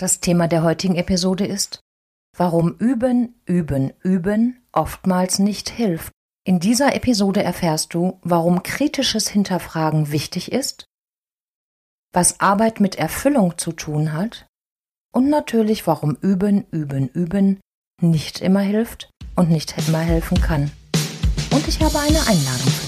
Das Thema der heutigen Episode ist, warum Üben, Üben, Üben oftmals nicht hilft. In dieser Episode erfährst du, warum kritisches Hinterfragen wichtig ist, was Arbeit mit Erfüllung zu tun hat und natürlich, warum Üben, Üben, Üben nicht immer hilft und nicht immer helfen kann. Und ich habe eine Einladung für dich.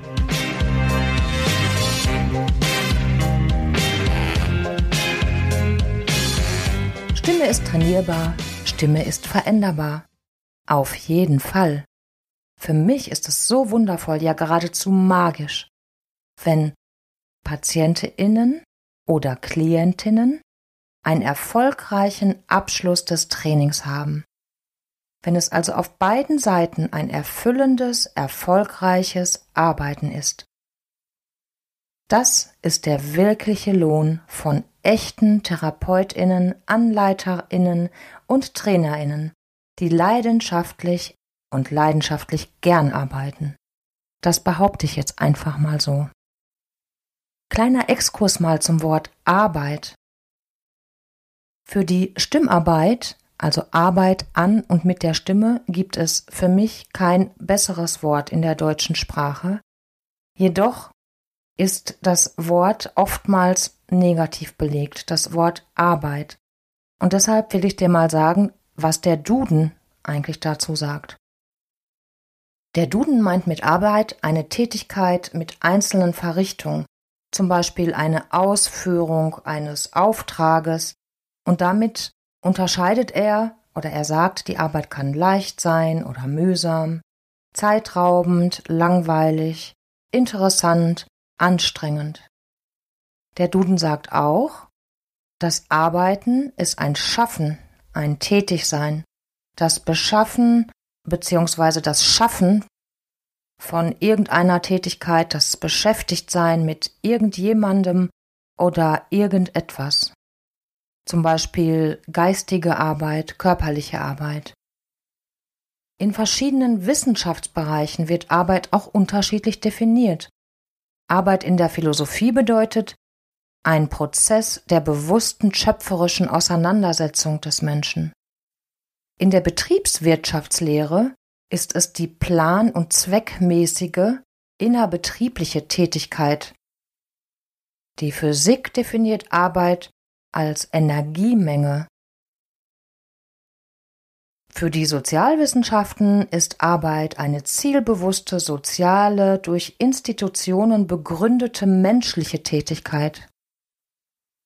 Stimme ist trainierbar, Stimme ist veränderbar. Auf jeden Fall. Für mich ist es so wundervoll, ja geradezu magisch, wenn Patientinnen oder Klientinnen einen erfolgreichen Abschluss des Trainings haben. Wenn es also auf beiden Seiten ein erfüllendes, erfolgreiches Arbeiten ist. Das ist der wirkliche Lohn von echten Therapeutinnen, Anleiterinnen und Trainerinnen, die leidenschaftlich und leidenschaftlich gern arbeiten. Das behaupte ich jetzt einfach mal so. Kleiner Exkurs mal zum Wort Arbeit. Für die Stimmarbeit, also Arbeit an und mit der Stimme, gibt es für mich kein besseres Wort in der deutschen Sprache. Jedoch ist das Wort oftmals negativ belegt, das Wort Arbeit. Und deshalb will ich dir mal sagen, was der Duden eigentlich dazu sagt. Der Duden meint mit Arbeit eine Tätigkeit mit einzelnen Verrichtungen, zum Beispiel eine Ausführung eines Auftrages, und damit unterscheidet er oder er sagt, die Arbeit kann leicht sein oder mühsam, zeitraubend, langweilig, interessant anstrengend. Der Duden sagt auch, das Arbeiten ist ein Schaffen, ein Tätigsein. Das Beschaffen bzw. das Schaffen von irgendeiner Tätigkeit, das Beschäftigtsein mit irgendjemandem oder irgendetwas. Zum Beispiel geistige Arbeit, körperliche Arbeit. In verschiedenen Wissenschaftsbereichen wird Arbeit auch unterschiedlich definiert. Arbeit in der Philosophie bedeutet ein Prozess der bewussten schöpferischen Auseinandersetzung des Menschen. In der Betriebswirtschaftslehre ist es die plan- und zweckmäßige innerbetriebliche Tätigkeit. Die Physik definiert Arbeit als Energiemenge, für die Sozialwissenschaften ist Arbeit eine zielbewusste, soziale, durch Institutionen begründete menschliche Tätigkeit.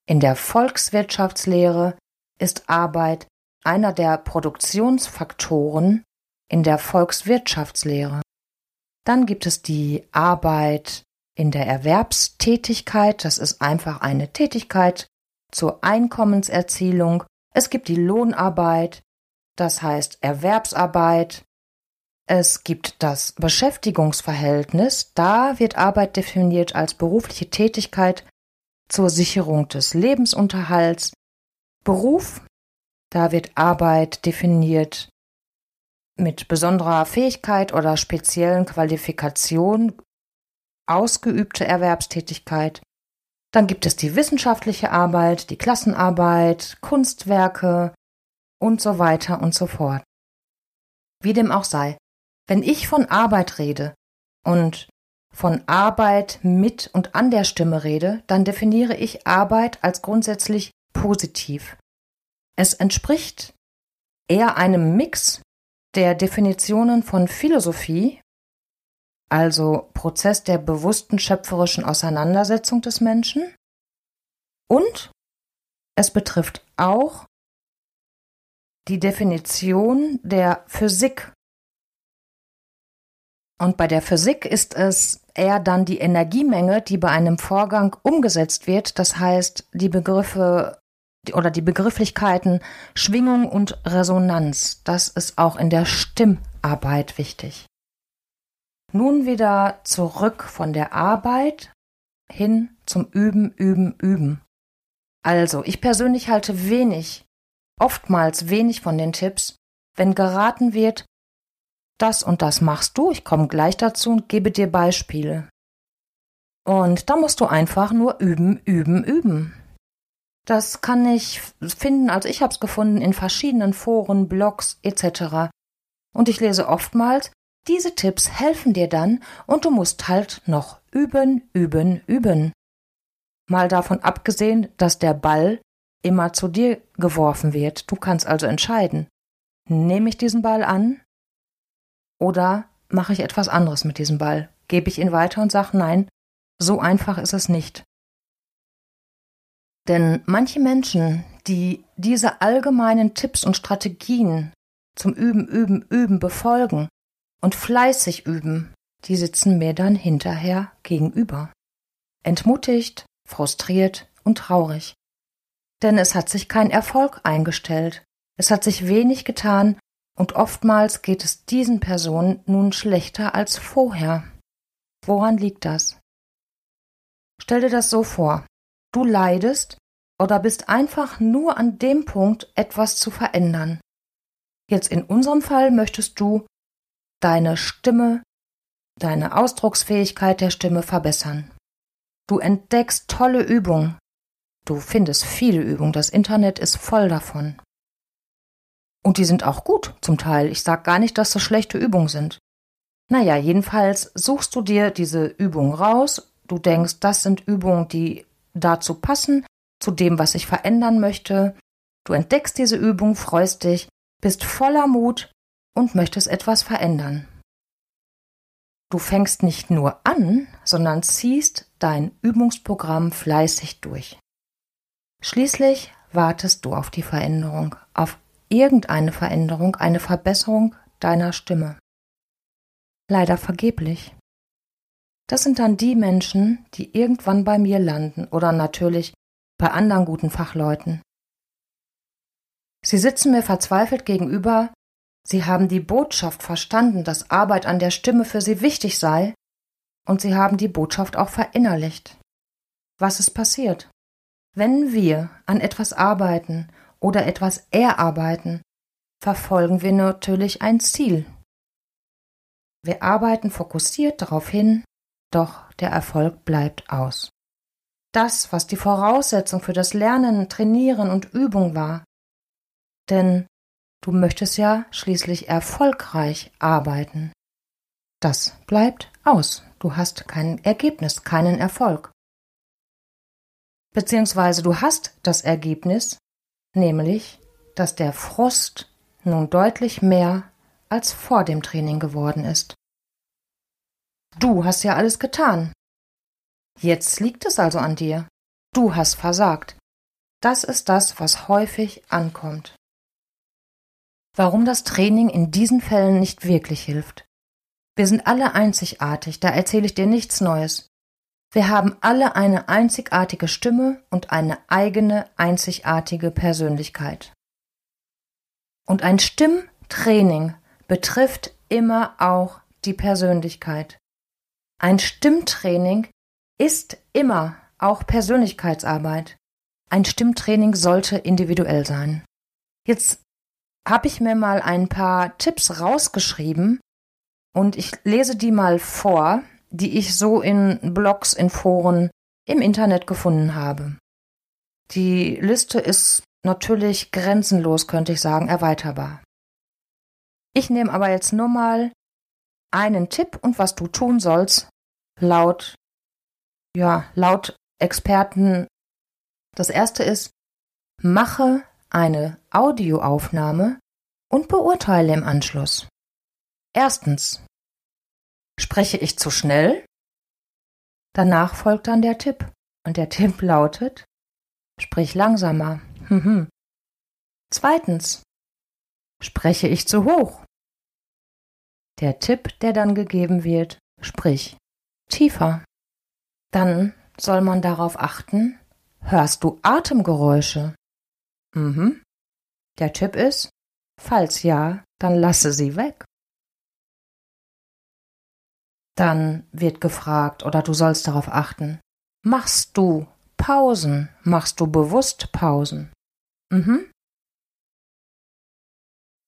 In der Volkswirtschaftslehre ist Arbeit einer der Produktionsfaktoren in der Volkswirtschaftslehre. Dann gibt es die Arbeit in der Erwerbstätigkeit, das ist einfach eine Tätigkeit zur Einkommenserzielung. Es gibt die Lohnarbeit, das heißt Erwerbsarbeit. Es gibt das Beschäftigungsverhältnis, da wird Arbeit definiert als berufliche Tätigkeit zur Sicherung des Lebensunterhalts. Beruf, da wird Arbeit definiert mit besonderer Fähigkeit oder speziellen Qualifikation ausgeübte Erwerbstätigkeit. Dann gibt es die wissenschaftliche Arbeit, die Klassenarbeit, Kunstwerke, und so weiter und so fort. Wie dem auch sei, wenn ich von Arbeit rede und von Arbeit mit und an der Stimme rede, dann definiere ich Arbeit als grundsätzlich positiv. Es entspricht eher einem Mix der Definitionen von Philosophie, also Prozess der bewussten schöpferischen Auseinandersetzung des Menschen, und es betrifft auch die Definition der Physik. Und bei der Physik ist es eher dann die Energiemenge, die bei einem Vorgang umgesetzt wird. Das heißt, die Begriffe oder die Begrifflichkeiten Schwingung und Resonanz. Das ist auch in der Stimmarbeit wichtig. Nun wieder zurück von der Arbeit hin zum Üben, Üben, Üben. Also, ich persönlich halte wenig, oftmals wenig von den Tipps, wenn geraten wird, das und das machst du, ich komme gleich dazu und gebe dir Beispiele. Und da musst du einfach nur üben, üben, üben. Das kann ich finden, also ich habe es gefunden in verschiedenen Foren, Blogs etc. Und ich lese oftmals, diese Tipps helfen dir dann und du musst halt noch üben, üben, üben. Mal davon abgesehen, dass der Ball immer zu dir geworfen wird. Du kannst also entscheiden, nehme ich diesen Ball an oder mache ich etwas anderes mit diesem Ball? Gebe ich ihn weiter und sage nein, so einfach ist es nicht. Denn manche Menschen, die diese allgemeinen Tipps und Strategien zum Üben, Üben, Üben befolgen und fleißig üben, die sitzen mir dann hinterher gegenüber. Entmutigt, frustriert und traurig. Denn es hat sich kein Erfolg eingestellt, es hat sich wenig getan und oftmals geht es diesen Personen nun schlechter als vorher. Woran liegt das? Stell dir das so vor. Du leidest oder bist einfach nur an dem Punkt, etwas zu verändern. Jetzt in unserem Fall möchtest du deine Stimme, deine Ausdrucksfähigkeit der Stimme verbessern. Du entdeckst tolle Übungen. Du findest viele Übungen. Das Internet ist voll davon. Und die sind auch gut zum Teil. Ich sag gar nicht, dass das schlechte Übungen sind. Naja, jedenfalls suchst du dir diese Übungen raus. Du denkst, das sind Übungen, die dazu passen, zu dem, was ich verändern möchte. Du entdeckst diese Übung, freust dich, bist voller Mut und möchtest etwas verändern. Du fängst nicht nur an, sondern ziehst dein Übungsprogramm fleißig durch. Schließlich wartest du auf die Veränderung, auf irgendeine Veränderung, eine Verbesserung deiner Stimme. Leider vergeblich. Das sind dann die Menschen, die irgendwann bei mir landen oder natürlich bei anderen guten Fachleuten. Sie sitzen mir verzweifelt gegenüber, sie haben die Botschaft verstanden, dass Arbeit an der Stimme für sie wichtig sei, und sie haben die Botschaft auch verinnerlicht. Was ist passiert? Wenn wir an etwas arbeiten oder etwas erarbeiten, verfolgen wir natürlich ein Ziel. Wir arbeiten fokussiert darauf hin, doch der Erfolg bleibt aus. Das, was die Voraussetzung für das Lernen, Trainieren und Übung war. Denn du möchtest ja schließlich erfolgreich arbeiten. Das bleibt aus. Du hast kein Ergebnis, keinen Erfolg. Beziehungsweise du hast das Ergebnis, nämlich, dass der Frust nun deutlich mehr als vor dem Training geworden ist. Du hast ja alles getan. Jetzt liegt es also an dir. Du hast versagt. Das ist das, was häufig ankommt. Warum das Training in diesen Fällen nicht wirklich hilft. Wir sind alle einzigartig, da erzähle ich dir nichts Neues. Wir haben alle eine einzigartige Stimme und eine eigene einzigartige Persönlichkeit. Und ein Stimmtraining betrifft immer auch die Persönlichkeit. Ein Stimmtraining ist immer auch Persönlichkeitsarbeit. Ein Stimmtraining sollte individuell sein. Jetzt habe ich mir mal ein paar Tipps rausgeschrieben und ich lese die mal vor, die ich so in Blogs, in Foren, im Internet gefunden habe. Die Liste ist natürlich grenzenlos, könnte ich sagen, erweiterbar. Ich nehme aber jetzt nur mal einen Tipp und was du tun sollst, laut, ja, laut Experten. Das erste ist, mache eine Audioaufnahme und beurteile im Anschluss. Erstens, Spreche ich zu schnell? Danach folgt dann der Tipp. Und der Tipp lautet, sprich langsamer. Mhm. Zweitens, spreche ich zu hoch? Der Tipp, der dann gegeben wird, sprich tiefer. Dann soll man darauf achten, hörst du Atemgeräusche? Mhm. Der Tipp ist, falls ja, dann lasse sie weg. Dann wird gefragt oder du sollst darauf achten. Machst du Pausen? Machst du bewusst Pausen? Mhm.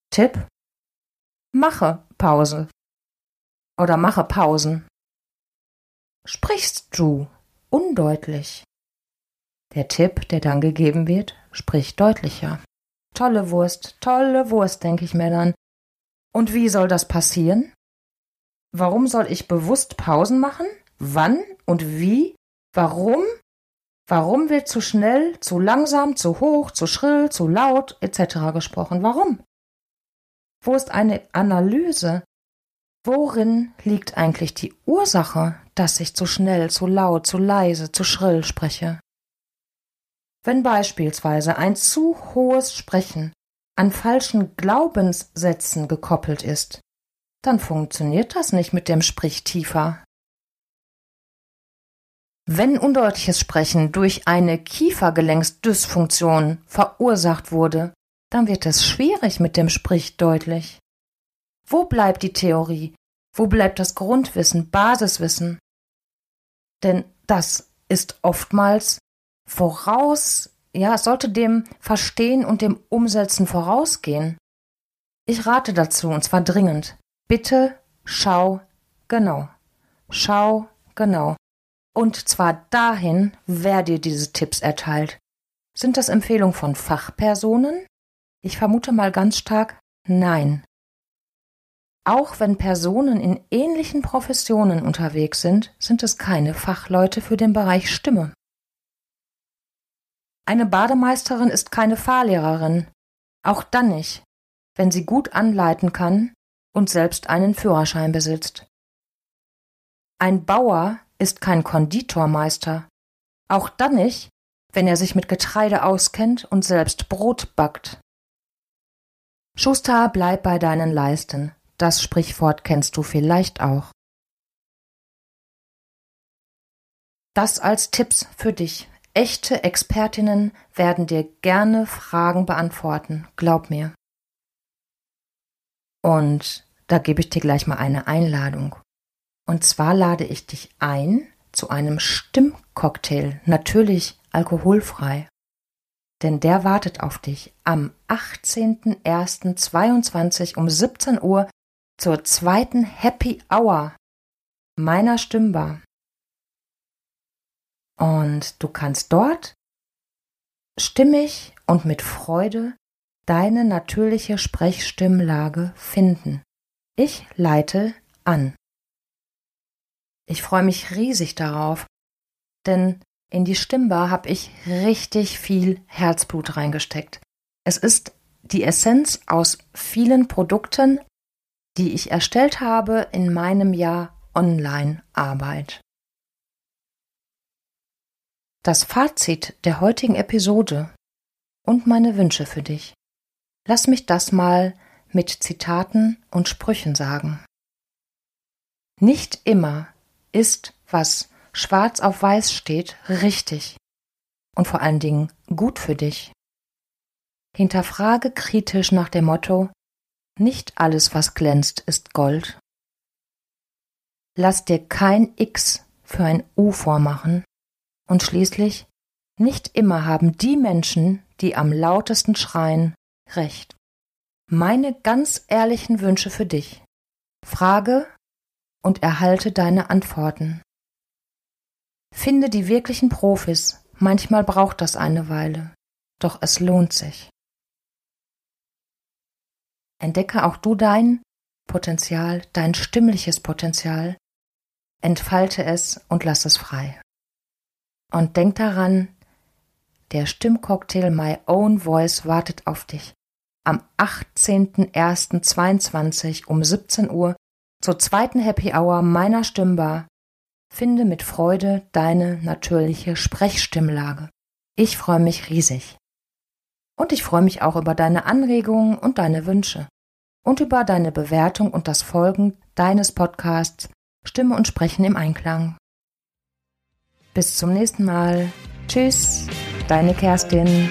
Tipp. Mache Pause. Oder mache Pausen. Sprichst du undeutlich? Der Tipp, der dann gegeben wird, spricht deutlicher. Tolle Wurst, tolle Wurst, denke ich mir dann. Und wie soll das passieren? Warum soll ich bewusst Pausen machen? Wann und wie? Warum? Warum wird zu schnell, zu langsam, zu hoch, zu schrill, zu laut etc. gesprochen? Warum? Wo ist eine Analyse? Worin liegt eigentlich die Ursache, dass ich zu schnell, zu laut, zu leise, zu schrill spreche? Wenn beispielsweise ein zu hohes Sprechen an falschen Glaubenssätzen gekoppelt ist, dann funktioniert das nicht mit dem Sprich tiefer. Wenn undeutliches Sprechen durch eine Kiefergelenksdysfunktion verursacht wurde, dann wird es schwierig mit dem Sprich deutlich. Wo bleibt die Theorie? Wo bleibt das Grundwissen, Basiswissen? Denn das ist oftmals voraus, ja, es sollte dem Verstehen und dem Umsetzen vorausgehen. Ich rate dazu, und zwar dringend. Bitte schau genau. Schau genau. Und zwar dahin, wer dir diese Tipps erteilt. Sind das Empfehlungen von Fachpersonen? Ich vermute mal ganz stark nein. Auch wenn Personen in ähnlichen Professionen unterwegs sind, sind es keine Fachleute für den Bereich Stimme. Eine Bademeisterin ist keine Fahrlehrerin, auch dann nicht, wenn sie gut anleiten kann und selbst einen Führerschein besitzt. Ein Bauer ist kein Konditormeister, auch dann nicht, wenn er sich mit Getreide auskennt und selbst Brot backt. Schuster, bleib bei deinen Leisten. Das Sprichwort kennst du vielleicht auch. Das als Tipps für dich. Echte Expertinnen werden dir gerne Fragen beantworten, glaub mir. Und da gebe ich dir gleich mal eine Einladung. Und zwar lade ich dich ein zu einem Stimmcocktail, natürlich alkoholfrei denn der wartet auf dich am 18.01.22 um 17 Uhr zur zweiten Happy Hour meiner Stimmbar. Und du kannst dort stimmig und mit Freude deine natürliche Sprechstimmlage finden. Ich leite an. Ich freue mich riesig darauf, denn in die Stimmbar habe ich richtig viel Herzblut reingesteckt. Es ist die Essenz aus vielen Produkten, die ich erstellt habe in meinem Jahr Online-Arbeit. Das Fazit der heutigen Episode und meine Wünsche für dich. Lass mich das mal mit Zitaten und Sprüchen sagen. Nicht immer ist, was schwarz auf weiß steht, richtig und vor allen Dingen gut für dich. Hinterfrage kritisch nach dem Motto Nicht alles, was glänzt, ist Gold. Lass dir kein X für ein U vormachen. Und schließlich, nicht immer haben die Menschen, die am lautesten schreien, recht. Meine ganz ehrlichen Wünsche für dich. Frage und erhalte deine Antworten. Finde die wirklichen Profis. Manchmal braucht das eine Weile. Doch es lohnt sich. Entdecke auch du dein Potenzial, dein stimmliches Potenzial. Entfalte es und lass es frei. Und denk daran, der Stimmcocktail My Own Voice wartet auf dich. Am 18.01.22 um 17 Uhr zur zweiten Happy Hour meiner Stimmbar Finde mit Freude deine natürliche Sprechstimmlage. Ich freue mich riesig. Und ich freue mich auch über deine Anregungen und deine Wünsche und über deine Bewertung und das Folgen deines Podcasts Stimme und Sprechen im Einklang. Bis zum nächsten Mal. Tschüss, deine Kerstin.